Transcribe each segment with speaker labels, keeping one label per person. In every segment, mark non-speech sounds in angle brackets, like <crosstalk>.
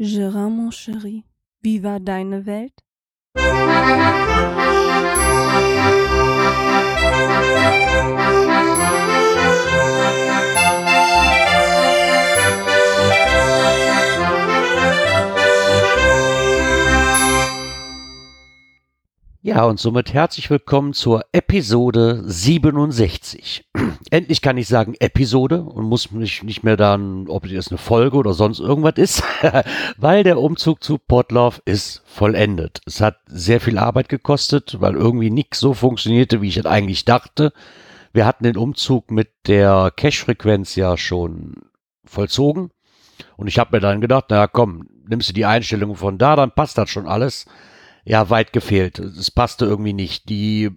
Speaker 1: Gérard, mon chéri, wie war deine Welt? <laughs>
Speaker 2: Ja, und somit herzlich willkommen zur Episode 67. <clears throat> Endlich kann ich sagen Episode und muss mich nicht mehr dann, ob es eine Folge oder sonst irgendwas ist, <laughs> weil der Umzug zu Potlauf ist vollendet. Es hat sehr viel Arbeit gekostet, weil irgendwie nichts so funktionierte, wie ich es eigentlich dachte. Wir hatten den Umzug mit der Cache-Frequenz ja schon vollzogen. Und ich habe mir dann gedacht, naja, komm, nimmst du die Einstellungen von da, dann passt das schon alles ja weit gefehlt. Es passte irgendwie nicht. Die,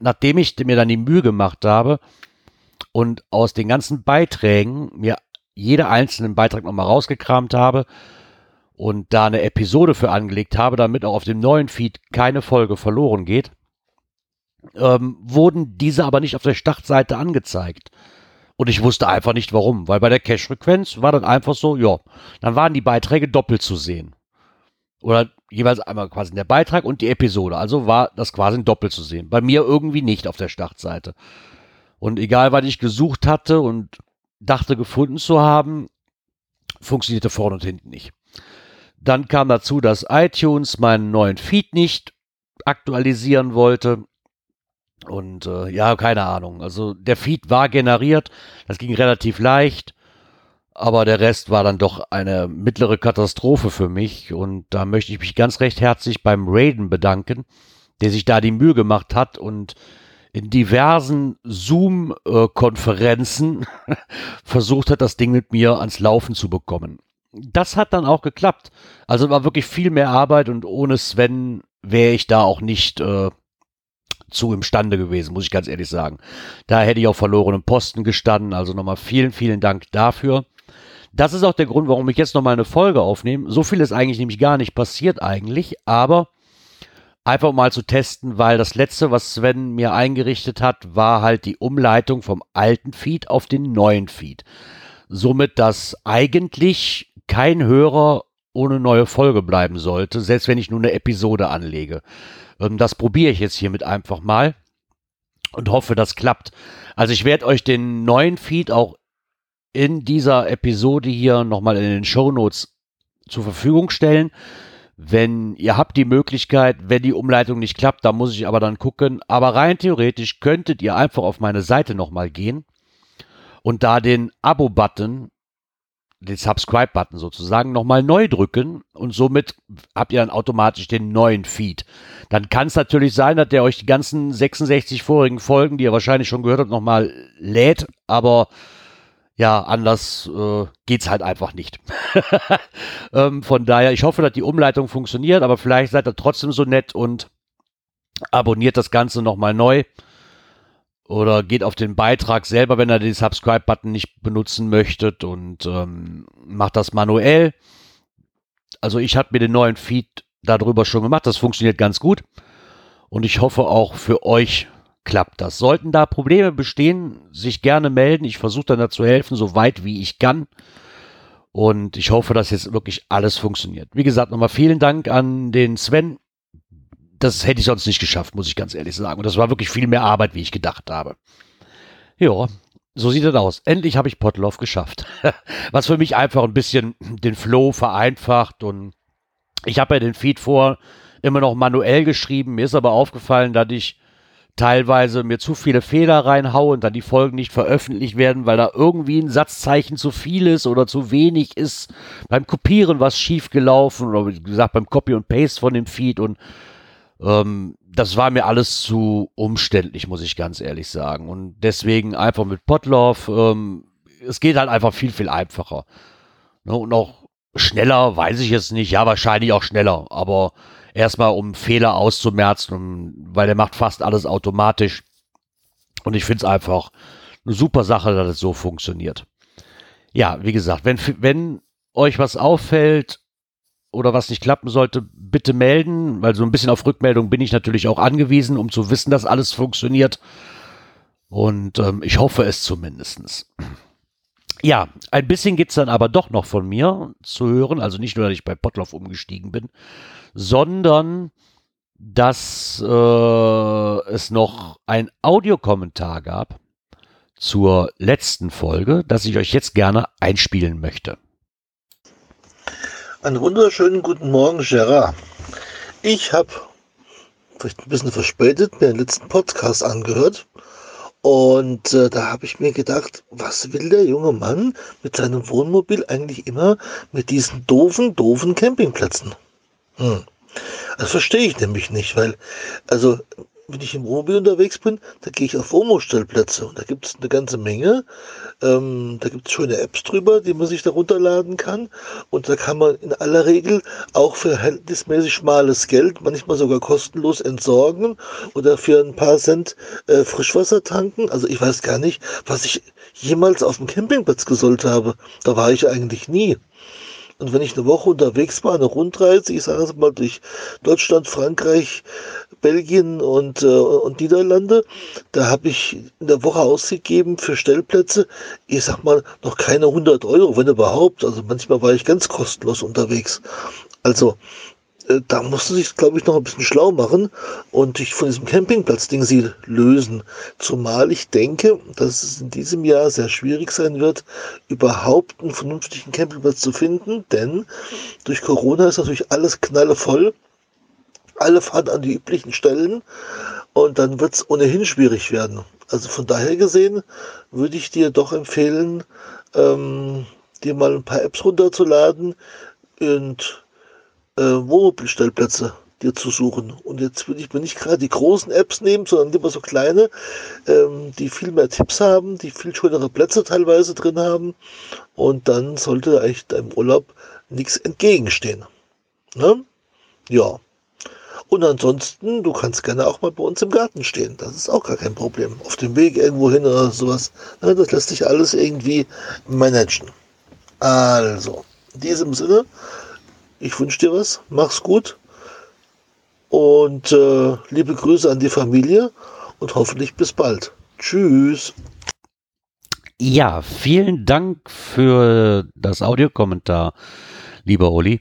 Speaker 2: nachdem ich mir dann die Mühe gemacht habe und aus den ganzen Beiträgen mir jede einzelnen Beitrag nochmal rausgekramt habe und da eine Episode für angelegt habe, damit auch auf dem neuen Feed keine Folge verloren geht, ähm, wurden diese aber nicht auf der Startseite angezeigt. Und ich wusste einfach nicht warum, weil bei der Cache-Frequenz war dann einfach so, ja, dann waren die Beiträge doppelt zu sehen. Oder jeweils einmal quasi der Beitrag und die Episode. Also war das quasi doppelt zu sehen. Bei mir irgendwie nicht auf der Startseite. Und egal, was ich gesucht hatte und dachte gefunden zu haben, funktionierte vorne und hinten nicht. Dann kam dazu, dass iTunes meinen neuen Feed nicht aktualisieren wollte. Und äh, ja, keine Ahnung. Also der Feed war generiert, das ging relativ leicht aber der Rest war dann doch eine mittlere Katastrophe für mich und da möchte ich mich ganz recht herzlich beim Raiden bedanken, der sich da die Mühe gemacht hat und in diversen Zoom-Konferenzen <laughs> versucht hat, das Ding mit mir ans Laufen zu bekommen. Das hat dann auch geklappt. Also war wirklich viel mehr Arbeit und ohne Sven wäre ich da auch nicht äh, zu imstande gewesen, muss ich ganz ehrlich sagen. Da hätte ich auf verlorenen Posten gestanden. Also nochmal vielen, vielen Dank dafür. Das ist auch der Grund, warum ich jetzt nochmal eine Folge aufnehme. So viel ist eigentlich nämlich gar nicht passiert eigentlich, aber einfach mal zu testen, weil das letzte, was Sven mir eingerichtet hat, war halt die Umleitung vom alten Feed auf den neuen Feed. Somit, dass eigentlich kein Hörer ohne neue Folge bleiben sollte, selbst wenn ich nur eine Episode anlege. Ähm, das probiere ich jetzt hiermit einfach mal und hoffe, das klappt. Also ich werde euch den neuen Feed auch in dieser Episode hier nochmal in den Show Notes zur Verfügung stellen. Wenn ihr habt die Möglichkeit, wenn die Umleitung nicht klappt, da muss ich aber dann gucken. Aber rein theoretisch könntet ihr einfach auf meine Seite nochmal gehen und da den Abo-Button, den Subscribe-Button sozusagen, nochmal neu drücken und somit habt ihr dann automatisch den neuen Feed. Dann kann es natürlich sein, dass der euch die ganzen 66 vorigen Folgen, die ihr wahrscheinlich schon gehört habt, nochmal lädt, aber ja, anders äh, geht's halt einfach nicht. <laughs> ähm, von daher, ich hoffe, dass die Umleitung funktioniert, aber vielleicht seid ihr trotzdem so nett und abonniert das Ganze nochmal neu. Oder geht auf den Beitrag selber, wenn ihr den Subscribe-Button nicht benutzen möchtet und ähm, macht das manuell. Also ich habe mir den neuen Feed darüber schon gemacht. Das funktioniert ganz gut. Und ich hoffe auch für euch klappt das. Sollten da Probleme bestehen, sich gerne melden. Ich versuche dann dazu helfen, so weit wie ich kann. Und ich hoffe, dass jetzt wirklich alles funktioniert. Wie gesagt, nochmal vielen Dank an den Sven. Das hätte ich sonst nicht geschafft, muss ich ganz ehrlich sagen. Und das war wirklich viel mehr Arbeit, wie ich gedacht habe. Ja, so sieht das aus. Endlich habe ich Potloff geschafft. <laughs> Was für mich einfach ein bisschen den Flow vereinfacht. Und ich habe ja den Feed vor immer noch manuell geschrieben. Mir ist aber aufgefallen, dass ich teilweise mir zu viele Fehler reinhaue und dann die Folgen nicht veröffentlicht werden, weil da irgendwie ein Satzzeichen zu viel ist oder zu wenig ist. Beim Kopieren was schief gelaufen oder wie gesagt beim Copy und Paste von dem Feed und ähm, das war mir alles zu umständlich, muss ich ganz ehrlich sagen. Und deswegen einfach mit Potlauf, ähm, es geht halt einfach viel, viel einfacher. Ne, und auch schneller, weiß ich jetzt nicht, ja, wahrscheinlich auch schneller, aber erstmal um Fehler auszumerzen, weil er macht fast alles automatisch. Und ich finde es einfach eine super Sache, dass es so funktioniert. Ja, wie gesagt, wenn, wenn euch was auffällt oder was nicht klappen sollte, bitte melden, weil so ein bisschen auf Rückmeldung bin ich natürlich auch angewiesen, um zu wissen, dass alles funktioniert. Und ähm, ich hoffe es zumindestens. Ja, ein bisschen gibt es dann aber doch noch von mir zu hören. Also nicht nur, dass ich bei Potloff umgestiegen bin, sondern dass äh, es noch ein Audiokommentar gab zur letzten Folge, das ich euch jetzt gerne einspielen möchte.
Speaker 3: Einen wunderschönen guten Morgen, Gerard. Ich habe vielleicht ein bisschen verspätet mir den letzten Podcast angehört und äh, da habe ich mir gedacht, was will der junge Mann mit seinem Wohnmobil eigentlich immer mit diesen doofen, doofen Campingplätzen? Hm. Das verstehe ich nämlich nicht, weil, also wenn ich im Wohnmobil unterwegs bin, da gehe ich auf Omo-Stellplätze und da gibt es eine ganze Menge. Ähm, da gibt es schöne Apps drüber, die man sich da runterladen kann. Und da kann man in aller Regel auch für verhältnismäßig schmales Geld, manchmal sogar kostenlos entsorgen oder für ein paar Cent äh, Frischwasser tanken. Also ich weiß gar nicht, was ich jemals auf dem Campingplatz gesollt habe. Da war ich eigentlich nie. Und wenn ich eine Woche unterwegs war, eine Rundreise, ich sage es mal durch Deutschland, Frankreich, Belgien und, äh, und Niederlande, da habe ich in der Woche ausgegeben für Stellplätze, ich sag mal, noch keine 100 Euro, wenn überhaupt. Also manchmal war ich ganz kostenlos unterwegs. Also äh, da musste sich, glaube ich, noch ein bisschen schlau machen und sich von diesem Campingplatz-Ding sie lösen. Zumal ich denke, dass es in diesem Jahr sehr schwierig sein wird, überhaupt einen vernünftigen Campingplatz zu finden, denn durch Corona ist natürlich alles knallevoll. Alle fahren an die üblichen Stellen und dann wird es ohnehin schwierig werden. Also von daher gesehen würde ich dir doch empfehlen, ähm, dir mal ein paar Apps runterzuladen und äh, Wohnmobilstellplätze dir zu suchen. Und jetzt würde ich mir nicht gerade die großen Apps nehmen, sondern lieber so kleine, ähm, die viel mehr Tipps haben, die viel schönere Plätze teilweise drin haben. Und dann sollte eigentlich deinem Urlaub nichts entgegenstehen. Ne? Ja. Und ansonsten, du kannst gerne auch mal bei uns im Garten stehen. Das ist auch gar kein Problem. Auf dem Weg irgendwo hin oder sowas. Ne, das lässt sich alles irgendwie managen. Also, in diesem Sinne, ich wünsche dir was, mach's gut und äh, liebe Grüße an die Familie und hoffentlich bis bald. Tschüss.
Speaker 2: Ja, vielen Dank für das Audiokommentar, lieber Uli.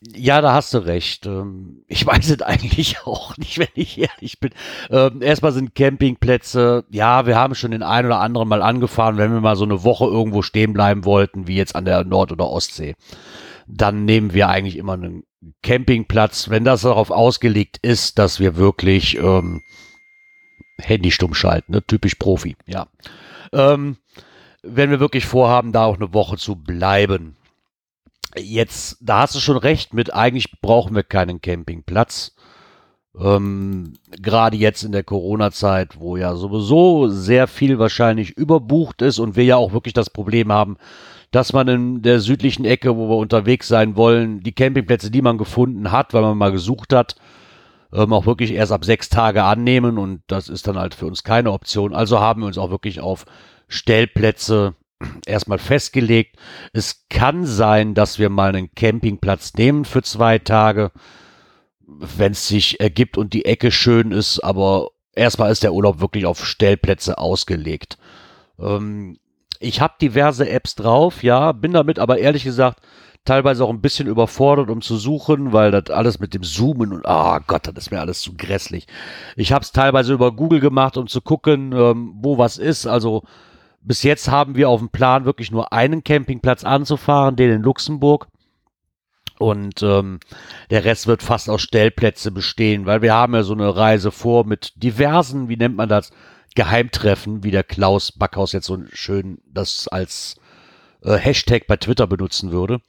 Speaker 2: Ja, da hast du recht. Ähm, ich weiß es eigentlich <laughs> auch nicht, wenn ich ehrlich bin. Ähm, erstmal sind Campingplätze, ja, wir haben schon den einen oder anderen mal angefahren, wenn wir mal so eine Woche irgendwo stehen bleiben wollten, wie jetzt an der Nord- oder Ostsee dann nehmen wir eigentlich immer einen Campingplatz, wenn das darauf ausgelegt ist, dass wir wirklich ähm, Handy stumm schalten, ne? typisch Profi, ja. Ähm, wenn wir wirklich vorhaben, da auch eine Woche zu bleiben. Jetzt, da hast du schon recht mit, eigentlich brauchen wir keinen Campingplatz. Ähm, Gerade jetzt in der Corona-Zeit, wo ja sowieso sehr viel wahrscheinlich überbucht ist und wir ja auch wirklich das Problem haben, dass man in der südlichen Ecke, wo wir unterwegs sein wollen, die Campingplätze, die man gefunden hat, weil man mal gesucht hat, ähm, auch wirklich erst ab sechs Tage annehmen und das ist dann halt für uns keine Option. Also haben wir uns auch wirklich auf Stellplätze erstmal festgelegt. Es kann sein, dass wir mal einen Campingplatz nehmen für zwei Tage, wenn es sich ergibt und die Ecke schön ist, aber erstmal ist der Urlaub wirklich auf Stellplätze ausgelegt. Ähm, ich habe diverse Apps drauf, ja, bin damit aber ehrlich gesagt teilweise auch ein bisschen überfordert, um zu suchen, weil das alles mit dem Zoomen und ah oh Gott, das ist mir alles zu grässlich. Ich habe es teilweise über Google gemacht, um zu gucken, ähm, wo was ist. Also bis jetzt haben wir auf dem Plan wirklich nur einen Campingplatz anzufahren, den in Luxemburg. Und ähm, der Rest wird fast aus Stellplätze bestehen, weil wir haben ja so eine Reise vor mit diversen, wie nennt man das, Geheimtreffen, wie der Klaus Backhaus jetzt so schön das als äh, Hashtag bei Twitter benutzen würde.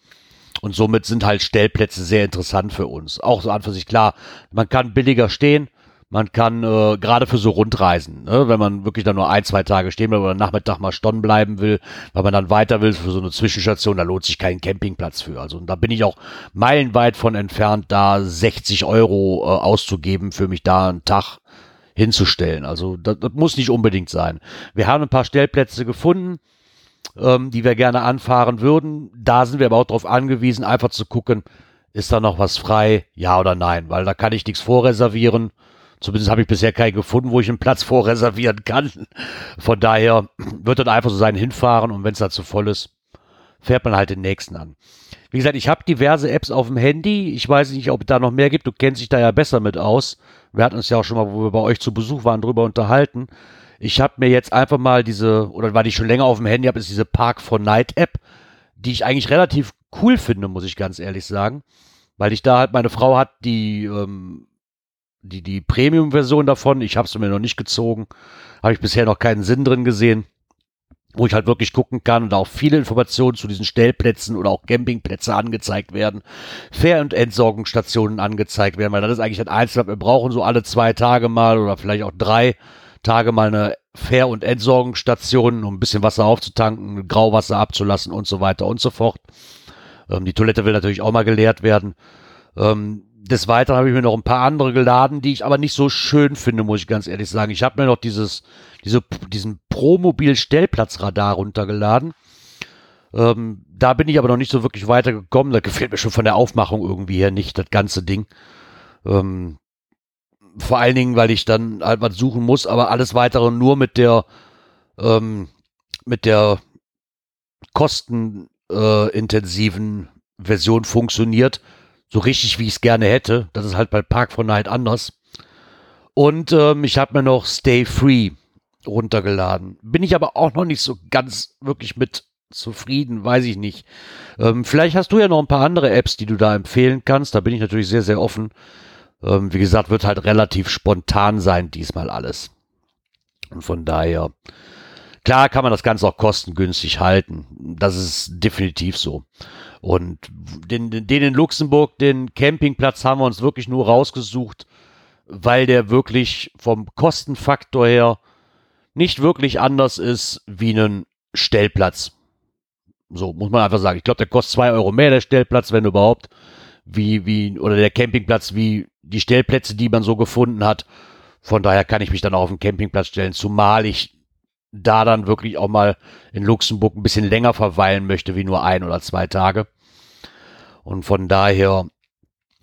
Speaker 2: Und somit sind halt Stellplätze sehr interessant für uns. Auch so an für sich klar, man kann billiger stehen, man kann äh, gerade für so Rundreisen, ne, wenn man wirklich dann nur ein, zwei Tage stehen will oder Nachmittag mal stonnen bleiben will, weil man dann weiter will für so eine Zwischenstation, da lohnt sich kein Campingplatz für. Also da bin ich auch meilenweit von entfernt, da 60 Euro äh, auszugeben für mich da einen Tag hinzustellen. Also das, das, muss nicht unbedingt sein. Wir haben ein paar Stellplätze gefunden, ähm, die wir gerne anfahren würden. Da sind wir aber auch darauf angewiesen, einfach zu gucken, ist da noch was frei, ja oder nein, weil da kann ich nichts vorreservieren. Zumindest habe ich bisher keinen gefunden, wo ich einen Platz vorreservieren kann. Von daher wird dann einfach so sein hinfahren und wenn es dazu voll ist, fährt man halt den nächsten an. Wie gesagt, ich habe diverse Apps auf dem Handy. Ich weiß nicht, ob es da noch mehr gibt. Du kennst dich da ja besser mit aus. Wir hatten uns ja auch schon mal, wo wir bei euch zu Besuch waren, drüber unterhalten. Ich habe mir jetzt einfach mal diese, oder weil ich schon länger auf dem Handy habe, ist diese Park for Night App, die ich eigentlich relativ cool finde, muss ich ganz ehrlich sagen. Weil ich da halt, meine Frau hat die, ähm, die, die Premium-Version davon. Ich habe sie mir noch nicht gezogen. Habe ich bisher noch keinen Sinn drin gesehen wo ich halt wirklich gucken kann und auch viele Informationen zu diesen Stellplätzen oder auch Campingplätze angezeigt werden, Fähr- und Entsorgungsstationen angezeigt werden, weil das ist eigentlich ein Einzelne. Wir brauchen so alle zwei Tage mal oder vielleicht auch drei Tage mal eine Fähr- und Entsorgungsstation, um ein bisschen Wasser aufzutanken, Grauwasser abzulassen und so weiter und so fort. Ähm, die Toilette will natürlich auch mal geleert werden. Ähm, des Weiteren habe ich mir noch ein paar andere geladen, die ich aber nicht so schön finde, muss ich ganz ehrlich sagen. Ich habe mir noch dieses, diese, diesen Promobil-Stellplatzradar runtergeladen. Ähm, da bin ich aber noch nicht so wirklich weitergekommen. Da gefällt mir schon von der Aufmachung irgendwie her nicht, das ganze Ding. Ähm, vor allen Dingen, weil ich dann halt was suchen muss, aber alles weitere nur mit der, ähm, mit der kostenintensiven Version funktioniert so richtig, wie ich es gerne hätte. Das ist halt bei Park for Night anders. Und ähm, ich habe mir noch Stay Free runtergeladen. Bin ich aber auch noch nicht so ganz wirklich mit zufrieden, weiß ich nicht. Ähm, vielleicht hast du ja noch ein paar andere Apps, die du da empfehlen kannst. Da bin ich natürlich sehr, sehr offen. Ähm, wie gesagt, wird halt relativ spontan sein diesmal alles. Und von daher, klar kann man das Ganze auch kostengünstig halten. Das ist definitiv so. Und den, den in Luxemburg, den Campingplatz haben wir uns wirklich nur rausgesucht, weil der wirklich vom Kostenfaktor her nicht wirklich anders ist wie ein Stellplatz. So muss man einfach sagen. Ich glaube, der kostet zwei Euro mehr, der Stellplatz, wenn überhaupt, wie, wie, oder der Campingplatz, wie die Stellplätze, die man so gefunden hat. Von daher kann ich mich dann auch auf den Campingplatz stellen, zumal ich da dann wirklich auch mal in Luxemburg ein bisschen länger verweilen möchte, wie nur ein oder zwei Tage. Und von daher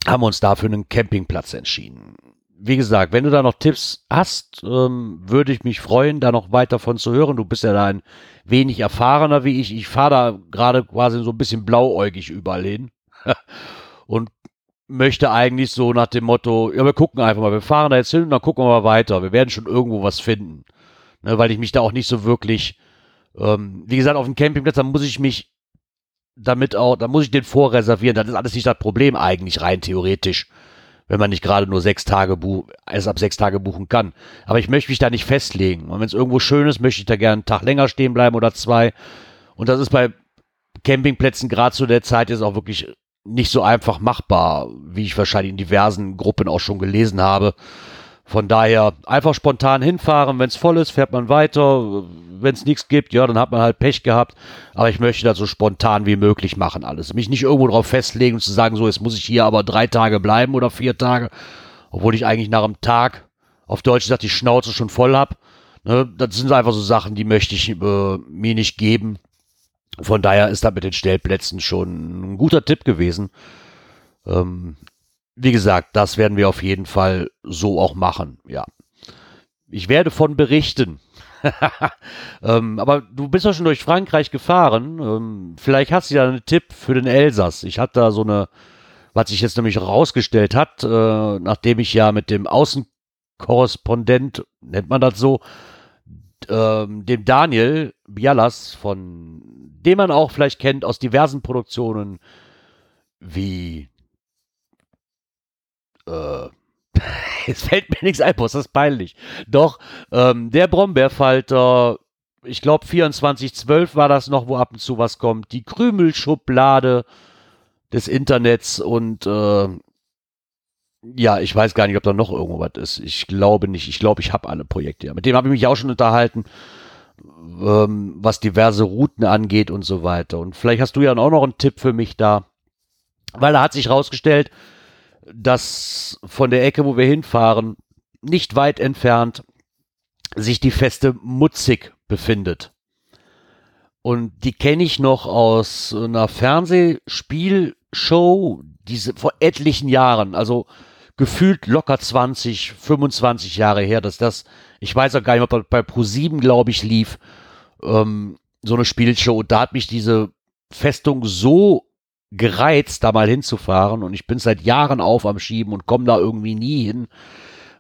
Speaker 2: haben wir uns dafür einen Campingplatz entschieden. Wie gesagt, wenn du da noch Tipps hast, ähm, würde ich mich freuen, da noch weiter von zu hören. Du bist ja da ein wenig erfahrener wie ich. Ich fahre da gerade quasi so ein bisschen blauäugig überall hin <laughs> und möchte eigentlich so nach dem Motto, ja, wir gucken einfach mal, wir fahren da jetzt hin und dann gucken wir mal weiter. Wir werden schon irgendwo was finden ne, weil ich mich da auch nicht so wirklich, ähm, wie gesagt, auf dem Campingplatz, da muss ich mich damit auch, da muss ich den vorreservieren. Das ist alles nicht das Problem eigentlich rein theoretisch, wenn man nicht gerade nur sechs Tage buch, erst ab sechs Tage buchen kann. Aber ich möchte mich da nicht festlegen. Und wenn es irgendwo schön ist, möchte ich da gerne einen Tag länger stehen bleiben oder zwei. Und das ist bei Campingplätzen gerade zu der Zeit jetzt auch wirklich nicht so einfach machbar, wie ich wahrscheinlich in diversen Gruppen auch schon gelesen habe. Von daher einfach spontan hinfahren. Wenn es voll ist, fährt man weiter. Wenn es nichts gibt, ja, dann hat man halt Pech gehabt. Aber ich möchte das so spontan wie möglich machen alles. Mich nicht irgendwo drauf festlegen und zu sagen, so, jetzt muss ich hier aber drei Tage bleiben oder vier Tage. Obwohl ich eigentlich nach einem Tag, auf Deutsch gesagt, die Schnauze schon voll hab. Ne, das sind einfach so Sachen, die möchte ich äh, mir nicht geben. Von daher ist das mit den Stellplätzen schon ein guter Tipp gewesen. Ähm, wie gesagt, das werden wir auf jeden Fall so auch machen, ja. Ich werde von berichten. <laughs> ähm, aber du bist ja schon durch Frankreich gefahren. Ähm, vielleicht hast du ja einen Tipp für den Elsass. Ich hatte da so eine, was sich jetzt nämlich herausgestellt hat, äh, nachdem ich ja mit dem Außenkorrespondent, nennt man das so, ähm, dem Daniel Bialas, von dem man auch vielleicht kennt aus diversen Produktionen wie äh, <laughs> jetzt fällt mir nichts ein, ist das peinlich. Doch, ähm, der Brombeerfalter, ich glaube 2412 war das noch, wo ab und zu was kommt. Die Krümelschublade des Internets und äh, ja, ich weiß gar nicht, ob da noch irgendwo was ist. Ich glaube nicht. Ich glaube, ich habe alle Projekte. Mit dem habe ich mich auch schon unterhalten, ähm, was diverse Routen angeht und so weiter. Und vielleicht hast du ja auch noch einen Tipp für mich da, weil da hat sich rausgestellt, dass von der Ecke, wo wir hinfahren, nicht weit entfernt sich die Feste Mutzig befindet. Und die kenne ich noch aus einer Fernsehspielshow, diese vor etlichen Jahren. Also gefühlt locker 20, 25 Jahre her, dass das, ich weiß auch gar nicht, ob das bei Pro7, glaube ich, lief, ähm, so eine Spielshow. Und da hat mich diese Festung so gereizt, da mal hinzufahren. Und ich bin seit Jahren auf am Schieben und komme da irgendwie nie hin.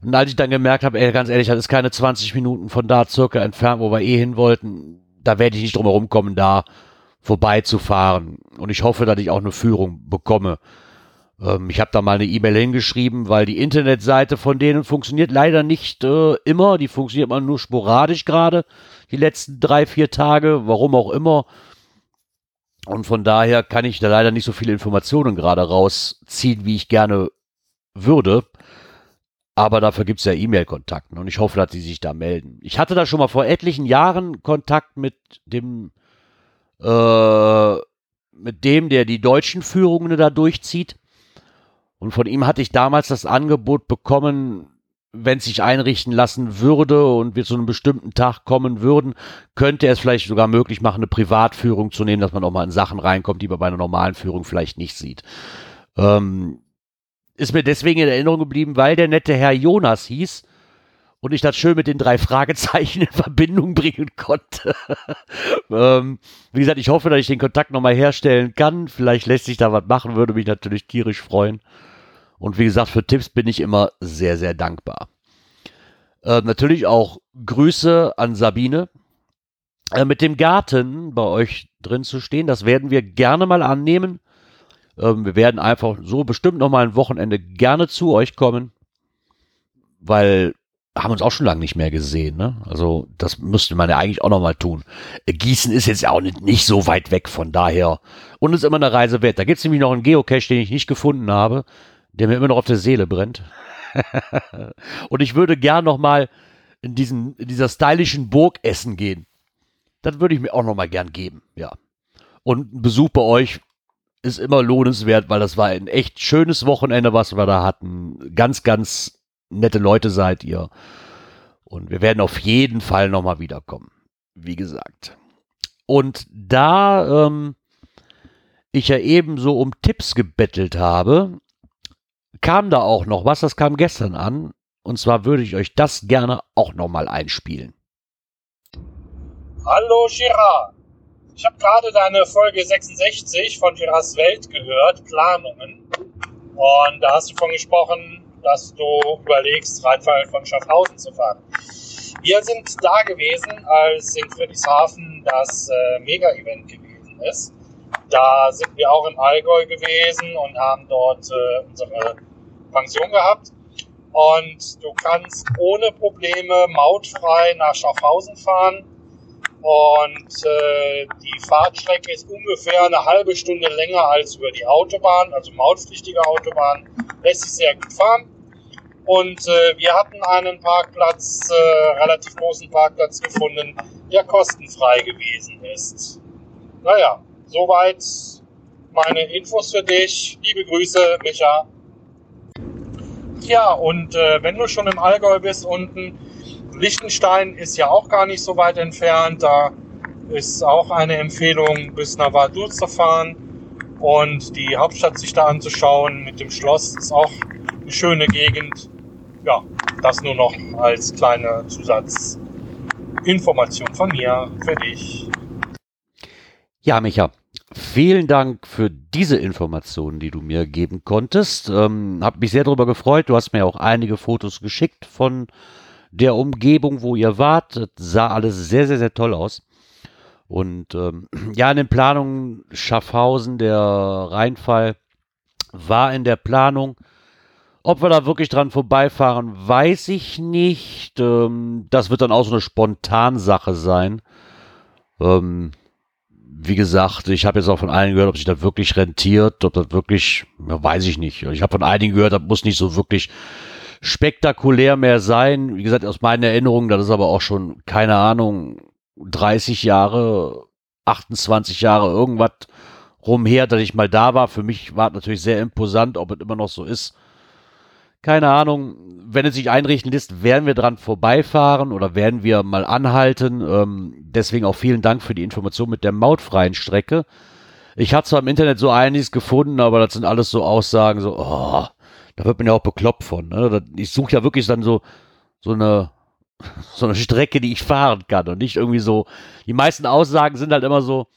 Speaker 2: Und als ich dann gemerkt habe, ey, ganz ehrlich, das ist keine 20 Minuten von da circa entfernt, wo wir eh hin wollten, da werde ich nicht drum herum kommen, da vorbeizufahren. Und ich hoffe, dass ich auch eine Führung bekomme. Ähm, ich habe da mal eine E-Mail hingeschrieben, weil die Internetseite von denen funktioniert leider nicht äh, immer. Die funktioniert mal nur sporadisch gerade, die letzten drei, vier Tage, warum auch immer. Und von daher kann ich da leider nicht so viele Informationen gerade rausziehen, wie ich gerne würde. Aber dafür gibt es ja E-Mail-Kontakten und ich hoffe, dass sie sich da melden. Ich hatte da schon mal vor etlichen Jahren Kontakt mit dem, äh, mit dem, der die deutschen Führungen da durchzieht. Und von ihm hatte ich damals das Angebot bekommen, wenn es sich einrichten lassen würde und wir zu einem bestimmten Tag kommen würden, könnte es vielleicht sogar möglich machen, eine Privatführung zu nehmen, dass man auch mal in Sachen reinkommt, die man bei einer normalen Führung vielleicht nicht sieht. Ähm, ist mir deswegen in Erinnerung geblieben, weil der nette Herr Jonas hieß und ich das schön mit den drei Fragezeichen in Verbindung bringen konnte. <laughs> ähm, wie gesagt, ich hoffe, dass ich den Kontakt nochmal herstellen kann. Vielleicht lässt sich da was machen, würde mich natürlich tierisch freuen. Und wie gesagt, für Tipps bin ich immer sehr, sehr dankbar. Äh, natürlich auch Grüße an Sabine. Äh, mit dem Garten bei euch drin zu stehen, das werden wir gerne mal annehmen. Ähm, wir werden einfach so bestimmt noch mal ein Wochenende gerne zu euch kommen, weil haben uns auch schon lange nicht mehr gesehen. Ne? Also das müsste man ja eigentlich auch noch mal tun. Äh, Gießen ist jetzt auch nicht, nicht so weit weg von daher und ist immer eine Reise wert. Da gibt es nämlich noch einen Geocache, den ich nicht gefunden habe der mir immer noch auf der Seele brennt. <laughs> und ich würde gern noch mal in, diesen, in dieser stylischen Burg essen gehen. Das würde ich mir auch noch mal gern geben, ja. Und ein Besuch bei euch ist immer lohnenswert, weil das war ein echt schönes Wochenende, was wir da hatten. Ganz, ganz nette Leute seid ihr. Und wir werden auf jeden Fall noch mal wiederkommen. Wie gesagt. Und da ähm, ich ja eben so um Tipps gebettelt habe, kam da auch noch was, das kam gestern an. Und zwar würde ich euch das gerne auch nochmal einspielen.
Speaker 4: Hallo Girard. Ich habe gerade deine Folge 66 von Girards Welt gehört, Planungen. Und da hast du von gesprochen, dass du überlegst, Rheinfall von Schaffhausen zu fahren. Wir sind da gewesen, als in Friedrichshafen das äh, Mega-Event gewesen ist. Da sind wir auch im Allgäu gewesen und haben dort äh, unsere Pension gehabt. Und du kannst ohne Probleme mautfrei nach Schaffhausen fahren. Und äh, die Fahrtstrecke ist ungefähr eine halbe Stunde länger als über die Autobahn, also mautpflichtige Autobahn. Lässt sich sehr gut fahren. Und äh, wir hatten einen Parkplatz, äh, relativ großen Parkplatz gefunden, der kostenfrei gewesen ist. Naja, soweit meine Infos für dich. Liebe Grüße, Micha. Ja, und äh, wenn du schon im Allgäu bist unten, Liechtenstein ist ja auch gar nicht so weit entfernt. Da ist auch eine Empfehlung, bis nach Vaduz zu fahren und die Hauptstadt sich da anzuschauen mit dem Schloss. Ist auch eine schöne Gegend. Ja, das nur noch als kleine Zusatzinformation von mir für dich.
Speaker 2: Ja, Micha, Vielen Dank für diese Informationen, die du mir geben konntest. Ähm, hab mich sehr darüber gefreut. Du hast mir auch einige Fotos geschickt von der Umgebung, wo ihr wart. Das sah alles sehr, sehr, sehr toll aus. Und ähm, <clears throat> ja, in den Planungen Schaffhausen, der Rheinfall war in der Planung. Ob wir da wirklich dran vorbeifahren, weiß ich nicht. Ähm, das wird dann auch so eine Spontansache sein. Ähm, wie gesagt, ich habe jetzt auch von einigen gehört, ob sich das wirklich rentiert, ob das wirklich, ja, weiß ich nicht. Ich habe von einigen gehört, das muss nicht so wirklich spektakulär mehr sein. Wie gesagt, aus meinen Erinnerungen, das ist aber auch schon, keine Ahnung, 30 Jahre, 28 Jahre, irgendwas rumher, dass ich mal da war. Für mich war es natürlich sehr imposant, ob es immer noch so ist keine Ahnung, wenn es sich einrichten lässt, werden wir dran vorbeifahren oder werden wir mal anhalten. Ähm, deswegen auch vielen Dank für die Information mit der mautfreien Strecke. Ich hatte zwar im Internet so einiges gefunden, aber das sind alles so Aussagen, so, oh, Da wird man ja auch bekloppt von. Ne? Ich suche ja wirklich dann so, so eine, <laughs> so eine Strecke, die ich fahren kann und nicht irgendwie so. Die meisten Aussagen sind halt immer so,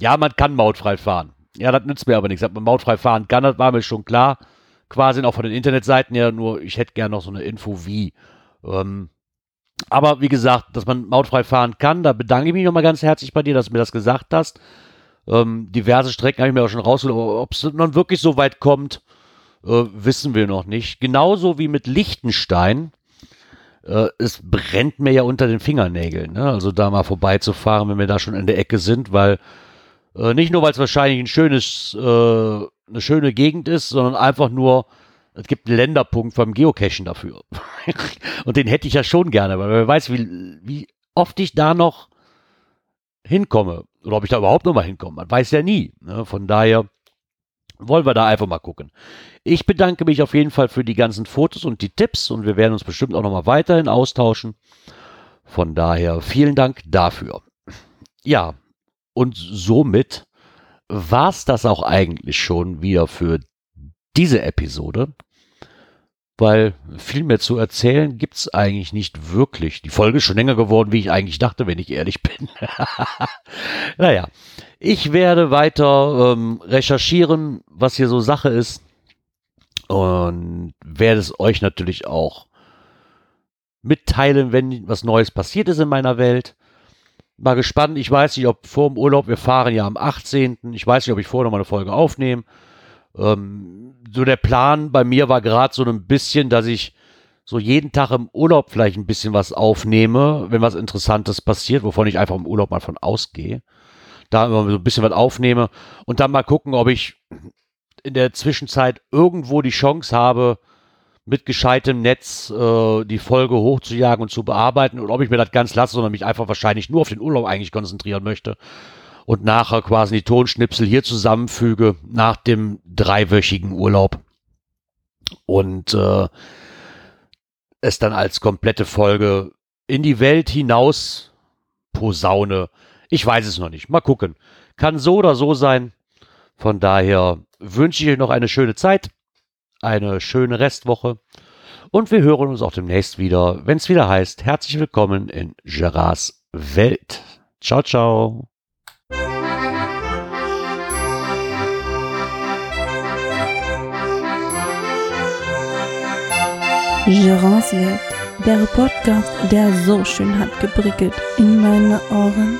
Speaker 2: ja, man kann mautfrei fahren. Ja, das nützt mir aber nichts. Dass man mautfrei fahren kann, das war mir schon klar. Quasi auch von den Internetseiten ja, nur ich hätte gerne noch so eine Info wie. Ähm, aber wie gesagt, dass man mautfrei fahren kann, da bedanke ich mich nochmal ganz herzlich bei dir, dass du mir das gesagt hast. Ähm, diverse Strecken habe ich mir auch schon rausgeholt, ob es nun wirklich so weit kommt, äh, wissen wir noch nicht. Genauso wie mit Liechtenstein. Äh, es brennt mir ja unter den Fingernägeln, ne? also da mal vorbeizufahren, wenn wir da schon in der Ecke sind, weil äh, nicht nur, weil es wahrscheinlich ein schönes, äh, eine schöne Gegend ist, sondern einfach nur, es gibt einen Länderpunkt beim Geocachen dafür. <laughs> Und den hätte ich ja schon gerne, weil wer weiß, wie, wie oft ich da noch hinkomme. Oder ob ich da überhaupt noch mal hinkomme. Man weiß ja nie. Ne? Von daher wollen wir da einfach mal gucken. Ich bedanke mich auf jeden Fall für die ganzen Fotos und die Tipps und wir werden uns bestimmt auch noch mal weiterhin austauschen. Von daher vielen Dank dafür. Ja, und somit war es das auch eigentlich schon wieder für diese Episode weil viel mehr zu erzählen gibt's eigentlich nicht wirklich. Die Folge ist schon länger geworden, wie ich eigentlich dachte, wenn ich ehrlich bin. <laughs> naja, ich werde weiter ähm, recherchieren, was hier so Sache ist und werde es euch natürlich auch mitteilen, wenn was Neues passiert ist in meiner Welt. Mal gespannt, ich weiß nicht, ob vor dem Urlaub, wir fahren ja am 18. Ich weiß nicht, ob ich vorher noch mal eine Folge aufnehme. Ähm, so der Plan bei mir war gerade so ein bisschen, dass ich so jeden Tag im Urlaub vielleicht ein bisschen was aufnehme, wenn was Interessantes passiert, wovon ich einfach im Urlaub mal von ausgehe. Da immer so ein bisschen was aufnehme und dann mal gucken, ob ich in der Zwischenzeit irgendwo die Chance habe, mit gescheitem Netz äh, die Folge hochzujagen und zu bearbeiten oder ob ich mir das ganz lasse, sondern mich einfach wahrscheinlich nur auf den Urlaub eigentlich konzentrieren möchte und nachher quasi die Tonschnipsel hier zusammenfüge nach dem dreiwöchigen Urlaub und äh, es dann als komplette Folge in die Welt hinaus posaune. Ich weiß es noch nicht. Mal gucken. Kann so oder so sein. Von daher wünsche ich euch noch eine schöne Zeit, eine schöne Restwoche und wir hören uns auch demnächst wieder, wenn es wieder heißt, herzlich willkommen in Gerards Welt. Ciao, ciao.
Speaker 1: Gérance Welt, der Podcast, der so schön hat geprickelt in meine Ohren.